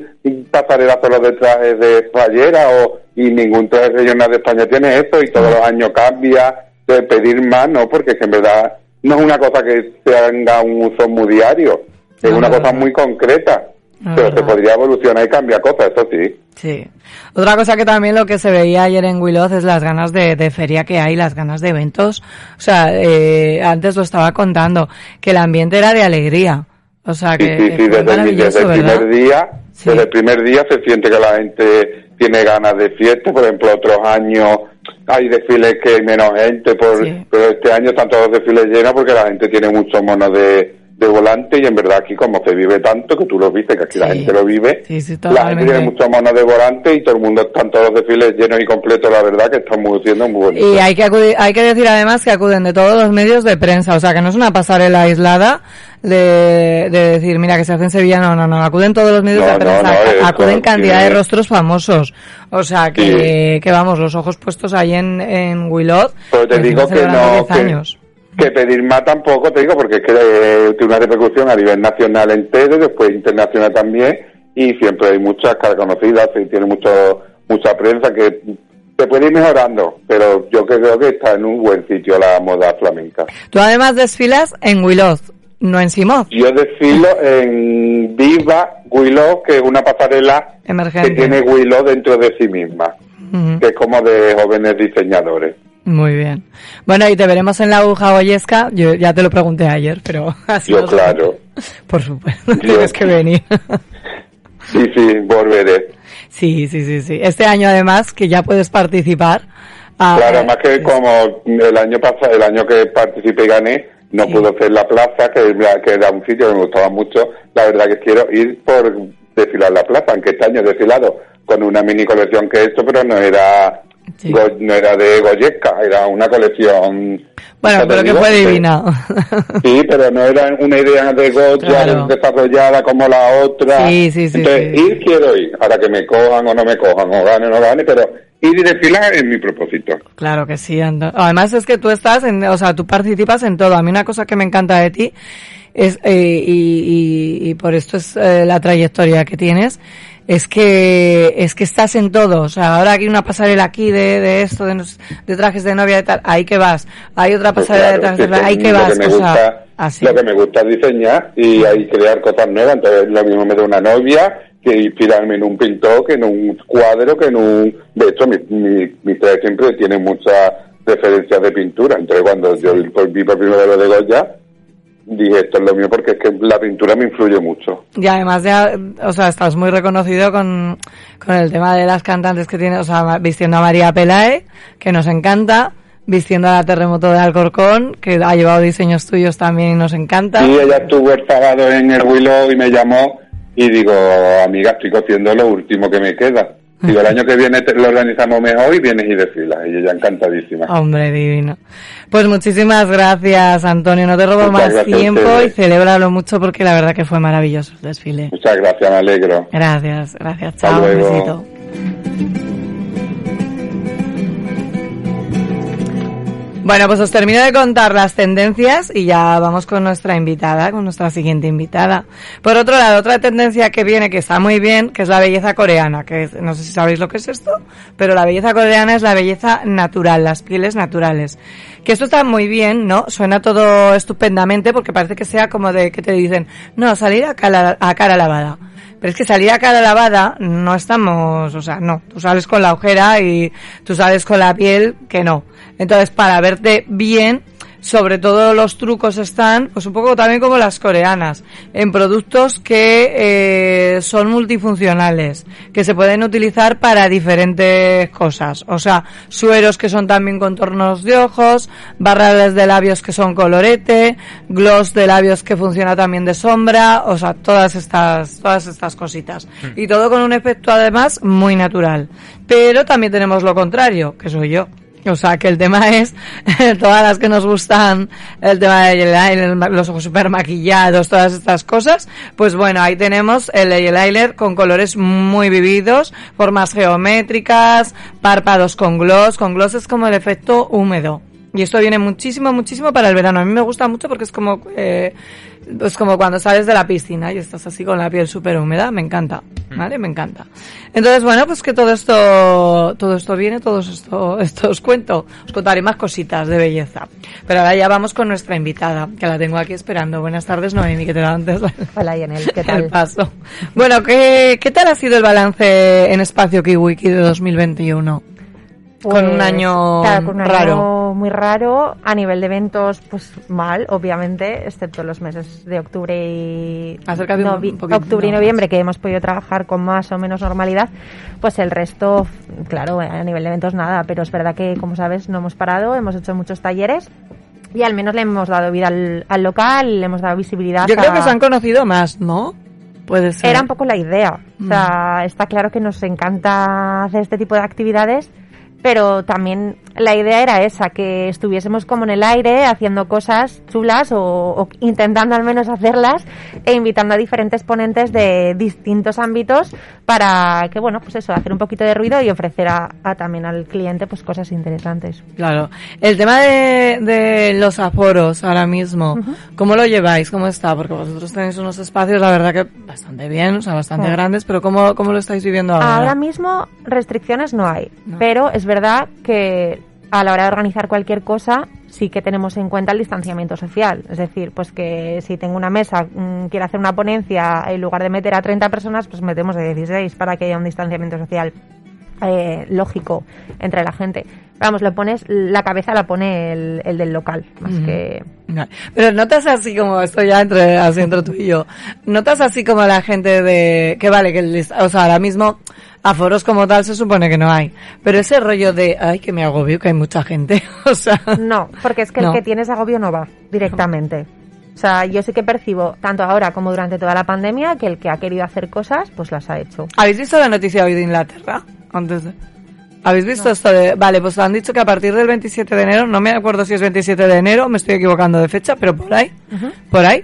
pasarela solo de trajes de fallera o y ningún traje regional de España tiene eso y todos los años cambia de pedir mano porque es que en verdad no es una cosa que tenga un uso muy diario es una cosa muy concreta Pero se podría evolucionar y cambiar cosas eso sí Sí. Otra cosa que también lo que se veía ayer en Willoz es las ganas de, de feria que hay, las ganas de eventos. O sea, eh, antes lo estaba contando, que el ambiente era de alegría. O sea, que, sí, sí, desde, el- primer día, Sí. desde el primer día se siente que la gente tiene ganas de fiesta, por ejemplo, otros años hay desfiles que hay menos gente, por, Sí. pero este año están todos los desfiles llenos porque la gente tiene muchos monos de, de volante y en verdad aquí como se vive tanto, que tú lo viste, que aquí la gente lo vive, Sí, sí, la gente tiene muchos monos de volante y todo el mundo están todos los desfiles llenos y completos, la verdad que están muy siendo muy bonitos. Y hay que acudir- hay que decir además que acuden de todos los medios de prensa, o sea que no es una pasarela aislada de, de decir, mira que se hace en Sevilla, no, no, no, acuden todos los medios No, de prensa, no, acuden cantidad de rostros famosos, o sea que, que vamos, los ojos puestos ahí en, en Willoth, Pero te que digo que no, 10 años. Que, pedir más tampoco, te digo, porque es que eh, tiene una repercusión a nivel nacional entero, después internacional también, y siempre hay muchas caras conocidas, y tiene mucho, mucha prensa que se puede ir mejorando, pero yo creo que está en un buen sitio la moda flamenca. Tú además desfilas en Willoth, no en Simoz, Yo desfilo en Viva Willow, que es una pasarela emergente. que tiene Willow dentro de sí misma, que es como de jóvenes diseñadores. Muy bien. Bueno, y te veremos en la aguja Goyesca. Yo ya te lo pregunté ayer, pero así Yo, claro. Por supuesto, Yo- tienes que venir. Sí, sí, volveré. sí, sí, sí, sí. Este año además que ya puedes participar. ah, Claro, más que como el año pasado, el año que participé y gané, no Sí. pudo ser la plaza, que, que era un sitio que me gustaba mucho. La verdad que quiero ir por desfilar la plaza, aunque este año he desfilado con una mini colección que esto, pero no era Sí. No era de Goyesca, era una colección. Bueno, ¿te pero que fue divina. Sí, pero no era una idea de Goya Claro. desarrollada como la otra. Sí, sí, sí, Entonces, sí. ir quiero ir, ahora que me cojan o no me cojan, o gane o no gane, pero ir y desfilar es mi propósito. Claro que sí. Ando- Además es que tú estás, en, o sea, tú participas en todo. A mí una cosa que me encanta de ti es, eh, y, y- y por esto es eh, la trayectoria que tienes, es que, es que estás en todo. O sea, ahora hay una pasarela aquí de, de esto, de, de trajes de novia y tal, ahí que vas. Hay otra Pues pasarela de claro, trajes de ahí que lo vas. me o sea, gusta, así. Lo que me gusta es diseñar y hay crear cosas nuevas. Entonces, lo mismo me da una novia que inspirarme en un pintor, que en un cuadro, que en un... De hecho, mi, mi, mi traje siempre tiene muchas referencias de pintura. Entonces, cuando yo vi por primera vez lo de Goya, dije, esto es lo mío porque es que la pintura me influye mucho. Y además ya, o sea, estás muy reconocido con, con el tema de las cantantes que tienes, o sea, vistiendo a María Pelae, que nos encanta, vistiendo a la Terremoto de Alcorcón, que ha llevado diseños tuyos también y nos encanta. Y ella estuvo el sábado en el Willow y me llamó y digo, amiga, estoy cociendo lo último que me queda. Digo, el año que viene te- lo organizamos mejor y vienes y desfilas. Y ella encantadísima. Hombre, divino. Pues muchísimas gracias, Antonio. No te robo Muchas más tiempo y celébralo mucho porque la verdad que fue maravilloso el desfile. Muchas gracias, me alegro. Gracias, gracias. Hasta Chao, un besito. Bueno, pues os termino de contar las tendencias y ya vamos con nuestra invitada, con nuestra siguiente invitada. Por otro lado, otra tendencia que viene que está muy bien, que es la belleza coreana, que no sé si sabéis lo que es esto, pero la belleza coreana es la belleza natural, las pieles naturales. Que esto está muy bien, ¿no? Suena todo estupendamente porque parece que sea como de que te dicen, no, salir a cara, a cara lavada. Pero es que salir a cara lavada no estamos, o sea, no. Tú sales con la ojera y tú sales con la piel que no. Entonces, para verte bien, sobre todo los trucos están, pues un poco también como las coreanas, en productos que eh, son multifuncionales, que se pueden utilizar para diferentes cosas. O sea, sueros que son también contornos de ojos, barras de labios que son colorete, gloss de labios que funciona también de sombra, o sea, todas estas, todas estas cositas. Y todo con un efecto además muy natural. Pero también tenemos lo contrario, que soy yo O sea, que el tema es, todas las que nos gustan, el tema de eyeliner, los ojos super maquillados, todas estas cosas, pues bueno, ahí tenemos el eyeliner con colores muy vividos, formas geométricas, párpados con gloss, con gloss es como el efecto húmedo. Y esto viene muchísimo, muchísimo para el verano. A mí me gusta mucho porque es como, eh, es como cuando sales de la piscina y estás así con la piel súper húmeda. Me encanta, ¿vale? Me encanta. Entonces, bueno, pues que todo esto, todo esto viene, todo esto, esto os cuento. Os contaré más cositas de belleza. Pero ahora ya vamos con nuestra invitada, que la tengo aquí esperando. Buenas tardes, Noemi, que te da antes Hola, Yanel, ¿qué el tal? paso. Bueno, ¿qué, ¿qué tal ha sido el balance en Espacio Kiwiki de 2021? Con un Pues, año claro, con un raro. año muy raro. A nivel de eventos, pues mal, obviamente, excepto los meses de octubre y un- novi- un poquito octubre y noviembre que hemos podido trabajar con más o menos normalidad. Pues el resto, claro, a nivel de eventos nada. Pero es verdad que, como sabes, no hemos parado, hemos hecho muchos talleres. Y al menos le hemos dado vida al, al local, le hemos dado visibilidad. Yo creo a- que se han conocido más, ¿no? Puede ser. era un poco la idea. O Mm. sea, está claro que nos encanta hacer este tipo de actividades, pero también la idea era esa, que estuviésemos como en el aire haciendo cosas chulas o, o intentando al menos hacerlas e invitando a diferentes ponentes de distintos ámbitos para que, bueno, pues eso, hacer un poquito de ruido y ofrecer a, a también al cliente pues cosas interesantes. Claro. El tema de, de los aforos ahora mismo, ¿cómo lo lleváis? ¿Cómo está? Porque vosotros tenéis unos espacios, la verdad que bastante bien, o sea, bastante Sí. grandes, pero ¿cómo, cómo lo estáis viviendo ahora? Ahora mismo restricciones no hay, No. pero es verdad que a la hora de organizar cualquier cosa sí que tenemos en cuenta el distanciamiento social. Es decir, pues que si tengo una mesa, mm, quiero hacer una ponencia, en lugar de meter a 30 personas, pues metemos de 16 para que haya un distanciamiento social eh, lógico entre la gente. Vamos, lo pones, la cabeza la pone el, el del local, más Ujú. que... No, Pero notas así como, esto ya entre, así entre tú y yo, notas así como la gente de, que vale, que, les- o sea, ahora mismo, aforos como tal se supone que no hay, pero ese rollo de, ay, que me agobio, que hay mucha gente, o sea, No, porque es que No. el que tienes agobio no va directamente. O sea, yo sí que percibo, tanto ahora como durante toda la pandemia, que el que ha querido hacer cosas, pues las ha hecho. ¿habéis visto la noticia hoy de Inglaterra? Antes de... ¿Habéis visto esto de, vale, pues han dicho que a partir del 27 de enero, no me acuerdo si es 27 de enero, me estoy equivocando de fecha, pero por ahí, por ahí,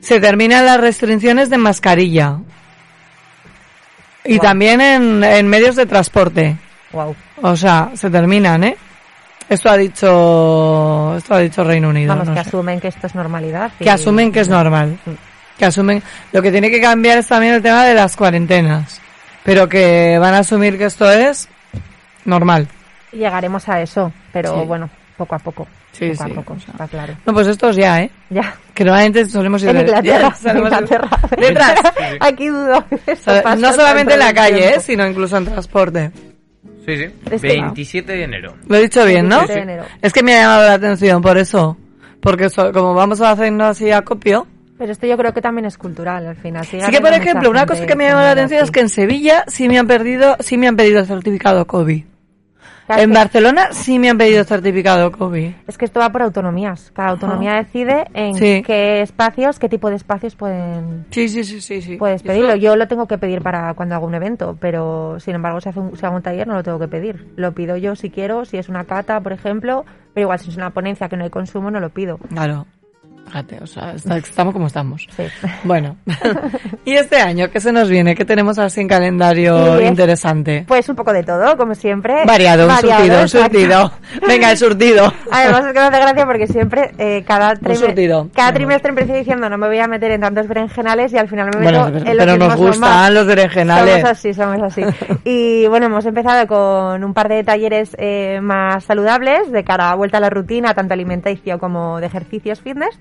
se terminan las restricciones de mascarilla. Y también en, en medios de transporte. Wow. O sea, se terminan, ¿eh? Esto ha dicho, esto ha dicho Reino Unido. Vamos, no que sé. asumen que esto es normalidad. y- Que asumen que es normal. Que asumen, lo que tiene que cambiar es también el tema de las cuarentenas. Pero que van a asumir que esto es normal. Llegaremos a eso, pero Sí. bueno, poco a poco. Sí, poco sí, a poco, o sea. está claro. No, pues estos ya, ¿eh? Ya. Que normalmente solemos ir En Inglaterra, en solemos ir- Inglaterra. Detrás. Aquí dudo. no solamente en la calle, ¿eh? Sino incluso en transporte. Sí, sí. Es que- 27 de enero. Lo he dicho bien, ¿no? 27 de enero. Es que me ha llamado la atención por eso. Porque so- como vamos haciendo así a copio. Pero esto yo creo que también es cultural, al final. Sí que, por ejemplo, una cosa que me ha llamado la atención es que en Sevilla sí me han perdido, sí me han pedido el certificado COVID. Claro, En Barcelona sí me han pedido certificado COVID. Es que esto va por autonomías. Cada autonomía decide en Sí. qué espacios, qué tipo de espacios pueden Sí, sí, sí, sí, sí. puedes pedirlo. Yo lo tengo que pedir para cuando hago un evento, pero sin embargo si, hace un, si hago un taller no lo tengo que pedir. Lo pido yo si quiero, si es una cata, por ejemplo, pero igual si es una ponencia que no hay consumo no lo pido. Claro. Fíjate, o sea, está- estamos como estamos. Sí. Bueno. ¿Y este año qué se nos viene? ¿Qué tenemos así en calendario Y es- interesante? Pues un poco de todo, como siempre. Variado, un surtido, un surtido. Venga, el surtido. Además es que me hace gracia porque siempre eh, cada, trime- surtido. cada trimestre empiezo diciendo no me voy a meter en tantos berenjenales y al final me meto Bueno, en pero, los pero nos gustan los berenjenales. Somos así, somos así. Y bueno, hemos empezado con un par de talleres eh, más saludables de cara a vuelta a la rutina, tanto alimenticio como de ejercicios fitness.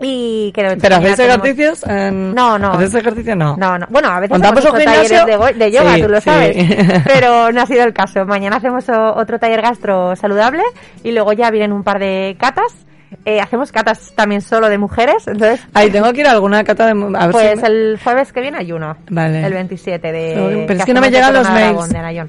Y creo que ¿Pero tenemos- ejercicios? En... No, no. ¿Hacéis ejercicio? No. No, no. Bueno, a veces ¿Montamos hemos un hecho talleres de, de yoga, Sí, tú lo sí. sabes. Pero no ha sido el caso. Mañana hacemos otro taller gastro saludable y luego ya vienen un par de catas. Eh, hacemos catas también solo de mujeres, entonces Ahí tengo que ir a alguna cata de... A ver pues si me- el jueves que viene hay uno. Vale. El 27 de... Pero es que no me hacemos llegan los mails.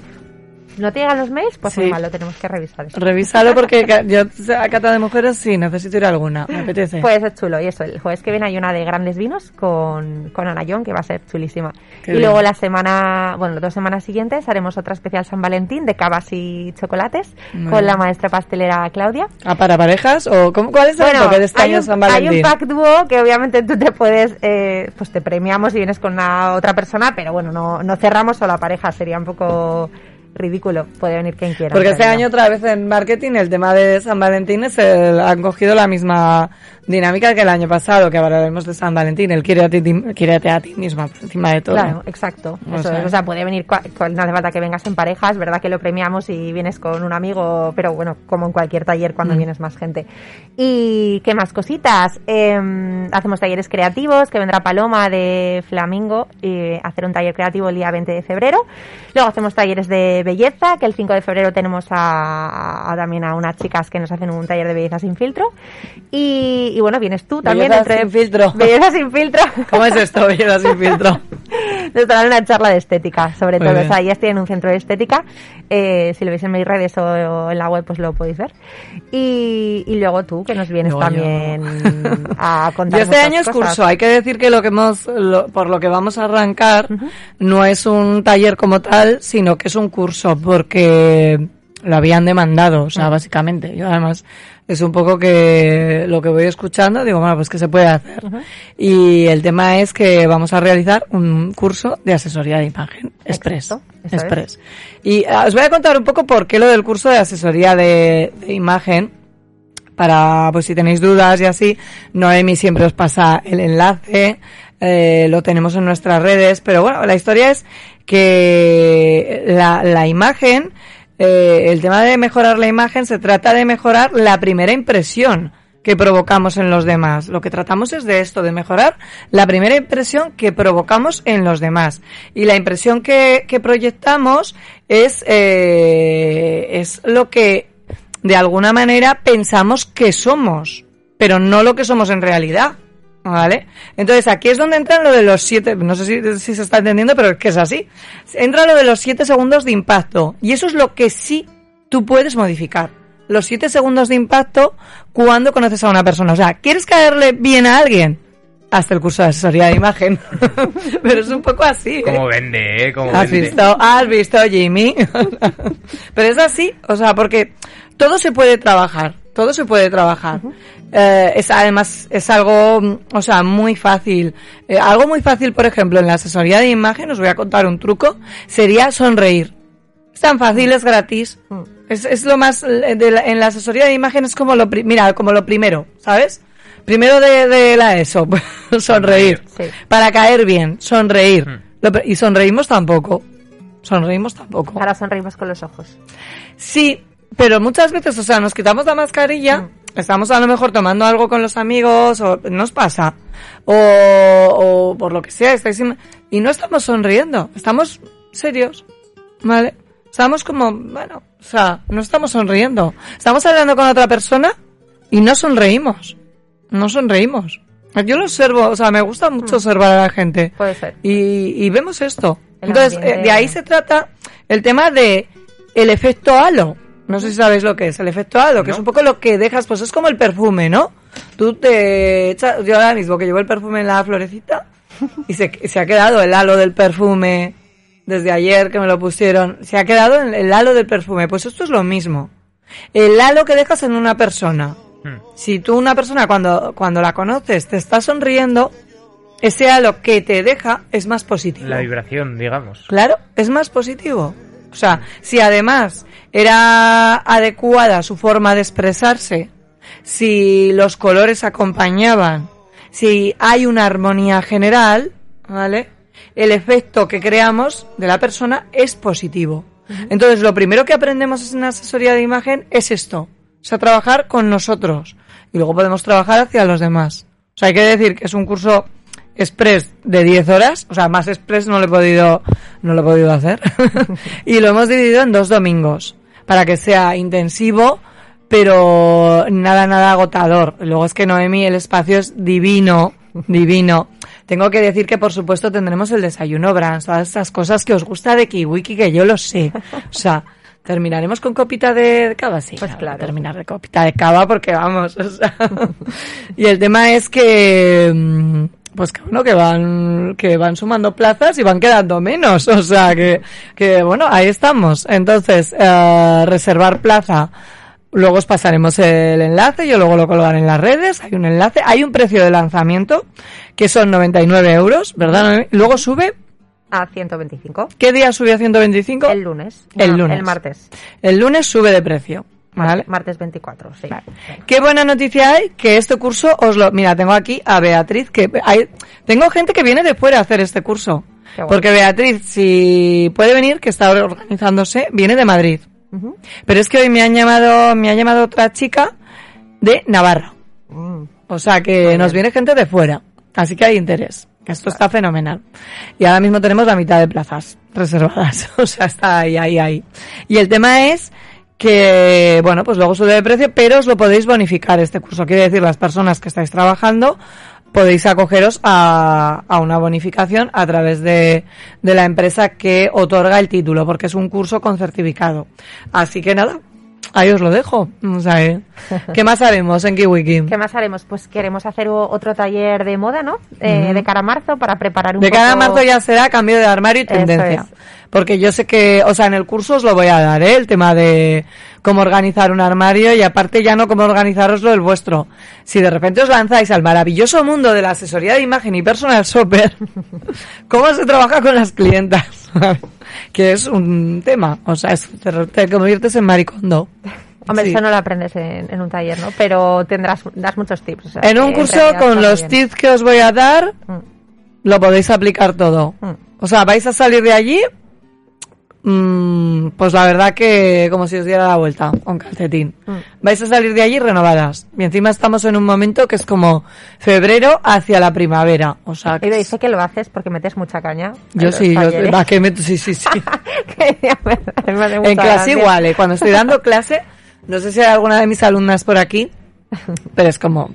No te llegan los mails, pues Sí. muy mal, lo tenemos que revisar. eso. Revísalo porque yo a cata de mujeres sí, necesito ir a alguna, me apetece. Pues es chulo, y eso, el jueves que viene hay una de grandes vinos con, con Ana John, que va a ser chulísima. Qué y bien. luego la semana, bueno, las dos semanas siguientes haremos otra especial San Valentín de cavas y chocolates Muy con bien. la maestra pastelera Claudia. ¿Ah, para parejas? ¿O cómo- cuál es el enfoque de este hay año un, San hay Valentín? un pack dúo que obviamente tú te puedes, eh, pues te premiamos si vienes con una otra persona, pero bueno, no, no cerramos solo a pareja, sería un poco ridículo. Puede venir quien quiera. Porque este año otra vez en marketing el tema de San Valentín es el- han cogido la misma dinámica que el año pasado, que hablaremos de San Valentín, el quiere a ti, quiérete a ti misma por encima de todo. Claro, exacto. O Eso sea- es. O sea, puede venir, no hace falta que vengas en pareja, es verdad que lo premiamos y vienes con un amigo, pero bueno, como en cualquier taller cuando Mm. vienes más gente. ¿Y qué más cositas? Em, hacemos talleres creativos, que vendrá Paloma de Flamingo y a hacer un taller creativo el día 20 de febrero. Luego hacemos talleres de belleza, que el 5 de febrero tenemos a, a- también a unas chicas que nos hacen un taller de belleza sin filtro. Y, y bueno, vienes tú también. Belleza sin filtro. Belleza sin filtro. ¿Cómo es esto, belleza sin filtro? Nos darán una charla de estética, sobre Muy todo. bien. O sea, ellas tienen un centro de estética. Eh, si lo veis en mis redes o, o en la web, pues lo podéis ver. Y, y luego tú, que nos vienes yo. también a contar Yo este año es curso. Hay que decir que lo que hemos, lo- por lo que vamos a arrancar, no es un taller como tal, sino que es un curso, porque lo habían demandado, o sea, básicamente. Yo además es un poco que lo que voy escuchando, digo, bueno, pues que se puede hacer. Y el tema es que vamos a realizar un curso de asesoría de imagen express. Express. Y ah, os voy a contar un poco por qué lo del curso de asesoría de, de imagen para pues si tenéis dudas y así, Noemi siempre os pasa el enlace, eh, lo tenemos en nuestras redes, pero bueno, la historia es que la, la imagen, eh, el tema de mejorar la imagen se trata de mejorar la primera impresión que provocamos en los demás. Lo que tratamos es de esto, de mejorar la primera impresión que provocamos en los demás. Y la impresión que, que proyectamos es, eh, es lo que de alguna manera pensamos que somos, pero no lo que somos en realidad. ¿Vale? Entonces aquí es donde entra lo de los siete, no sé si, si se está entendiendo, pero es que es así. Entra lo de los siete segundos de impacto. Y eso es lo que sí tú puedes modificar. Los siete segundos de impacto cuando conoces a una persona. O sea, ¿quieres caerle bien a alguien? Hasta el curso de asesoría de imagen. pero es un poco así. ¿eh? Como vende, ¿eh? Como ¿Has vende. visto? ¿Has visto, Jimmy? Pero es así, o sea, porque todo se puede trabajar, todo se puede trabajar. Eh, es además, es algo, mm, o sea, muy fácil. Eh, algo muy fácil, por ejemplo, en la asesoría de imagen, os voy a contar un truco, sería sonreír. Es tan fácil, es gratis. Es, es lo más, eh, de la- en la asesoría de imagen es como lo, mira, como lo primero, ¿sabes? Primero de, de la ESO, sonreír. Sí. Para caer bien, sonreír. Lo pr- y sonreímos tampoco. Sonreímos tampoco. Ahora sonreímos con los ojos. Sí, pero muchas veces, o sea, nos quitamos la mascarilla, estamos a lo mejor tomando algo con los amigos, o nos pasa, o, o por lo que sea, estáis y no estamos sonriendo, estamos serios, ¿vale? Estamos como, bueno, o sea, no estamos sonriendo. Estamos hablando con otra persona y no sonreímos. No sonreímos. Yo lo observo, o sea, me gusta mucho observar a la gente. Puede ser. Y, y vemos esto. El Entonces, ambiente. eh, de ahí se trata el tema de el efecto halo. No sé si sabéis lo que es el efecto halo, que No. es un poco lo que dejas, pues es como el perfume, ¿no? Tú te echas, yo ahora mismo que llevo el perfume en la florecita y se, se ha quedado el halo del perfume desde ayer que me lo pusieron, se ha quedado el, el halo del perfume. Pues esto es lo mismo. El halo que dejas en una persona. Hmm. Si tú una persona cuando, cuando la conoces te está sonriendo, ese halo que te deja es más positivo. La vibración, digamos. Claro, es más positivo. O sea, si además era adecuada su forma de expresarse, si los colores acompañaban, si hay una armonía general, ¿vale? El efecto que creamos de la persona es positivo. Entonces, lo primero que aprendemos en asesoría de imagen es esto. O sea, trabajar con nosotros. Y luego podemos trabajar hacia los demás. O sea, hay que decir que es un curso express de 10 horas, o sea, más express no lo he podido, no lo he podido hacer. y lo hemos dividido en dos domingos, para que sea intensivo, pero nada, nada agotador. Luego es que Noemi, el espacio es divino, divino. Tengo que decir que por supuesto tendremos el desayuno brans, todas estas cosas que os gusta de Kiwiki, que yo lo sé. O sea, ¿Terminaremos con copita de cava? Sí, Pues claro. Terminar de copita de cava porque vamos, o sea. y el tema es que, mm, pues que bueno, que van, que van sumando plazas y van quedando menos. O sea, que, que bueno, ahí estamos. Entonces, eh, reservar plaza. Luego os pasaremos el enlace, yo luego lo colgaré en las redes, hay un enlace, hay un precio de lanzamiento que son 99 euros, ¿verdad? Luego sube, A 125. ¿qué día sube a 125? El lunes. El No, lunes. El martes. El lunes sube de precio, Mar- ¿vale? Martes 24, sí. Qué buena noticia hay que este curso os lo... Mira, tengo aquí a Beatriz, que hay... Tengo gente que viene de fuera a hacer este curso. Guay. Porque Beatriz, si puede venir, que está organizándose, viene de Madrid. Ujú. Pero es que hoy me han llamado, me ha llamado otra chica de Navarra. Mm. O sea que nos viene gente de fuera. Así que hay interés. Esto está fenomenal. Y ahora mismo tenemos la mitad de plazas reservadas. O sea, está ahí, ahí, ahí. Y el tema es que, bueno, pues luego sube de precio, pero os lo podéis bonificar este curso. Quiere decir, las personas que estáis trabajando podéis acogeros a, a una bonificación a través de, de la empresa que otorga el título, porque es un curso con certificado. Así que nada, ahí os lo dejo. O sea, eh, ¿qué más haremos en KiwiKi? ¿Qué más haremos? Pues queremos hacer otro taller de moda, ¿no? Eh, De cara a marzo para preparar un De poco... cada marzo ya será cambio de armario y tendencia. es. Porque yo sé que, o sea, en el curso os lo voy a dar, ¿eh? El tema de cómo organizar un armario y aparte ya no cómo organizaroslo el vuestro. Si de repente os lanzáis al maravilloso mundo de la asesoría de imagen y personal shopper, cómo se trabaja con las clientas, que es un tema, o sea, es, te, te conviertes en maricondo. Hombre, Sí. eso no lo aprendes en, en un taller, ¿no? Pero tendrás, das muchos tips. o sea, En un curso con los bien. tips que os voy a dar, Mm. lo podéis aplicar todo. Mm. O sea, vais a salir de allí, mm, pues la verdad que como si os diera la vuelta con calcetín. Mm. Vais a salir de allí renovadas. Y encima estamos en un momento que es como febrero hacia la primavera. O sea, que Y dice que lo haces porque metes mucha caña. yo sí, yo, va, que me- sí, sí, sí. Me- en clase gracia. igual, ¿eh? cuando estoy dando clase, no sé si hay alguna de mis alumnas por aquí, pero es como,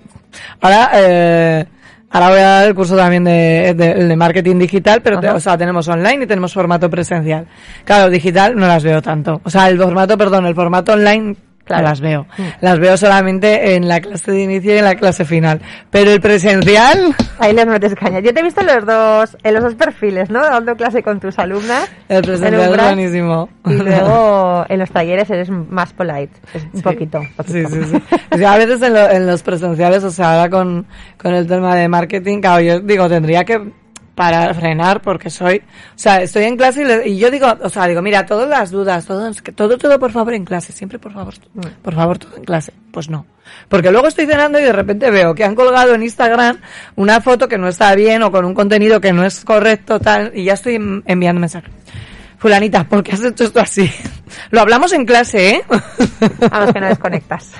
ahora, eh, ahora voy a dar el curso también de, de, el de marketing digital, pero, te- o sea, tenemos online y tenemos formato presencial. Claro, digital no las veo tanto. O sea, el formato, perdón, el formato online Claro. las veo. Mm. Las veo solamente en la clase de inicio y en la clase final. Pero el presencial, Ahí les metes caña. Yo te he visto en los dos, en los dos perfiles, ¿no? Dando clase con tus alumnas. el en presencial es buenísimo. Y luego en los talleres eres más polite. Es un poquito. Sí, sí, sí. O sea, a veces en, lo- en los presenciales, o sea, ahora con, con el tema de marketing, claro, yo digo, tendría que para frenar porque soy, o sea, estoy en clase y, le- y yo digo, o sea, digo, mira, todas las dudas, todo, todo, todo por favor en clase, siempre por favor, por favor todo en clase. Pues no. Porque luego estoy cenando y de repente veo que han colgado en Instagram una foto que no está bien o con un contenido que no es correcto, tal, y ya estoy en- enviando mensajes. Fulanita, ¿por qué has hecho esto así? Lo hablamos en clase, ¿eh? A los que no desconectas.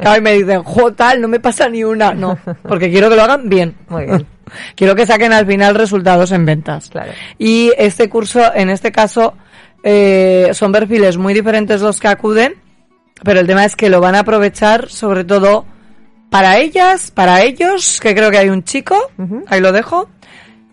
Claro, y me dicen, jo, tal, no me pasa ni una. No, porque quiero que lo hagan bien. Muy bien. Quiero que saquen al final resultados en ventas. Claro. Y este curso, en este caso, eh, son perfiles muy diferentes los que acuden, pero el tema es que lo van a aprovechar sobre todo para ellas, para ellos, que creo que hay un chico, ahí lo dejo,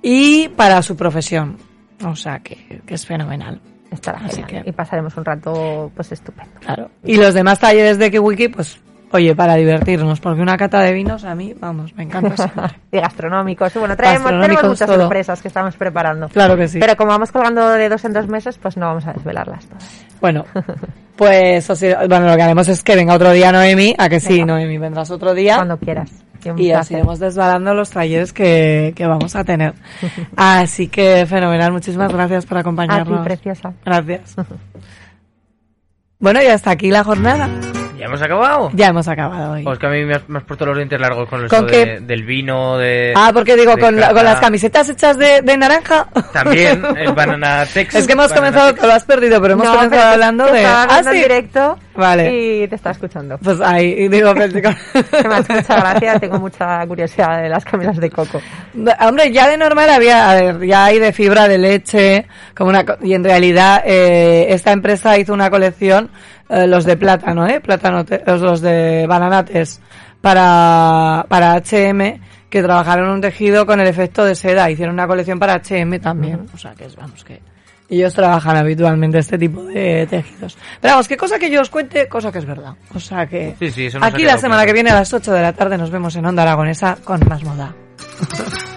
y para su profesión. O sea, que, que es fenomenal. Estará genial. que- Y pasaremos un rato, pues estupendo. Claro. Y los demás talleres de KiWiki, pues, oye, para divertirnos, porque una cata de vinos a mí, vamos, me encanta siempre. Y gastronómicos. Bueno, traemos, tenemos muchas todo. sorpresas que estamos preparando. Claro que sí. Pero como vamos colgando de dos en dos meses, pues no vamos a desvelarlas todas. Bueno, pues, bueno, lo que haremos es que venga otro día Noemi, a que sí, Venga. Noemi, vendrás otro día. Cuando quieras. Y así iremos desbalando los talleres que, que vamos a tener. Así que fenomenal, muchísimas gracias por A ti, acompañarnos. preciosa. Gracias. Bueno, y hasta aquí la jornada. ¿Ya hemos acabado? Ya hemos acabado hoy. Pues que a mí me has, me has puesto los dientes largos con, ¿Con eso qué? de- del vino, de... Ah, porque digo, de con, la- con las camisetas hechas de, de naranja. También, el Banana Tex. Es que hemos comenzado, Tex. que lo has perdido, pero hemos No, comenzado pero hablando te de... estaba Ah, sí. directo Vale. y te estaba escuchando. Pues ahí, y digo, pues, digo- Que me ha hecho mucha gracia, tengo mucha curiosidad de las camisas de coco. Hombre, ya de normal había, a ver, ya hay de fibra de leche, como una, co- y en realidad, eh, esta empresa hizo una colección, eh, los de plátano, eh, plátano, los de bananates, para, para H&M, que trabajaron un tejido con el efecto de seda, hicieron una colección para H&M también, o sea que es, vamos, que, ellos trabajan habitualmente este tipo de tejidos. Pero vamos, qué cosa que yo os cuente, cosa que es verdad. O sea que Sí, sí, aquí la semana claro. que viene a las 8 de la tarde nos vemos en Onda Aragonesa con más moda.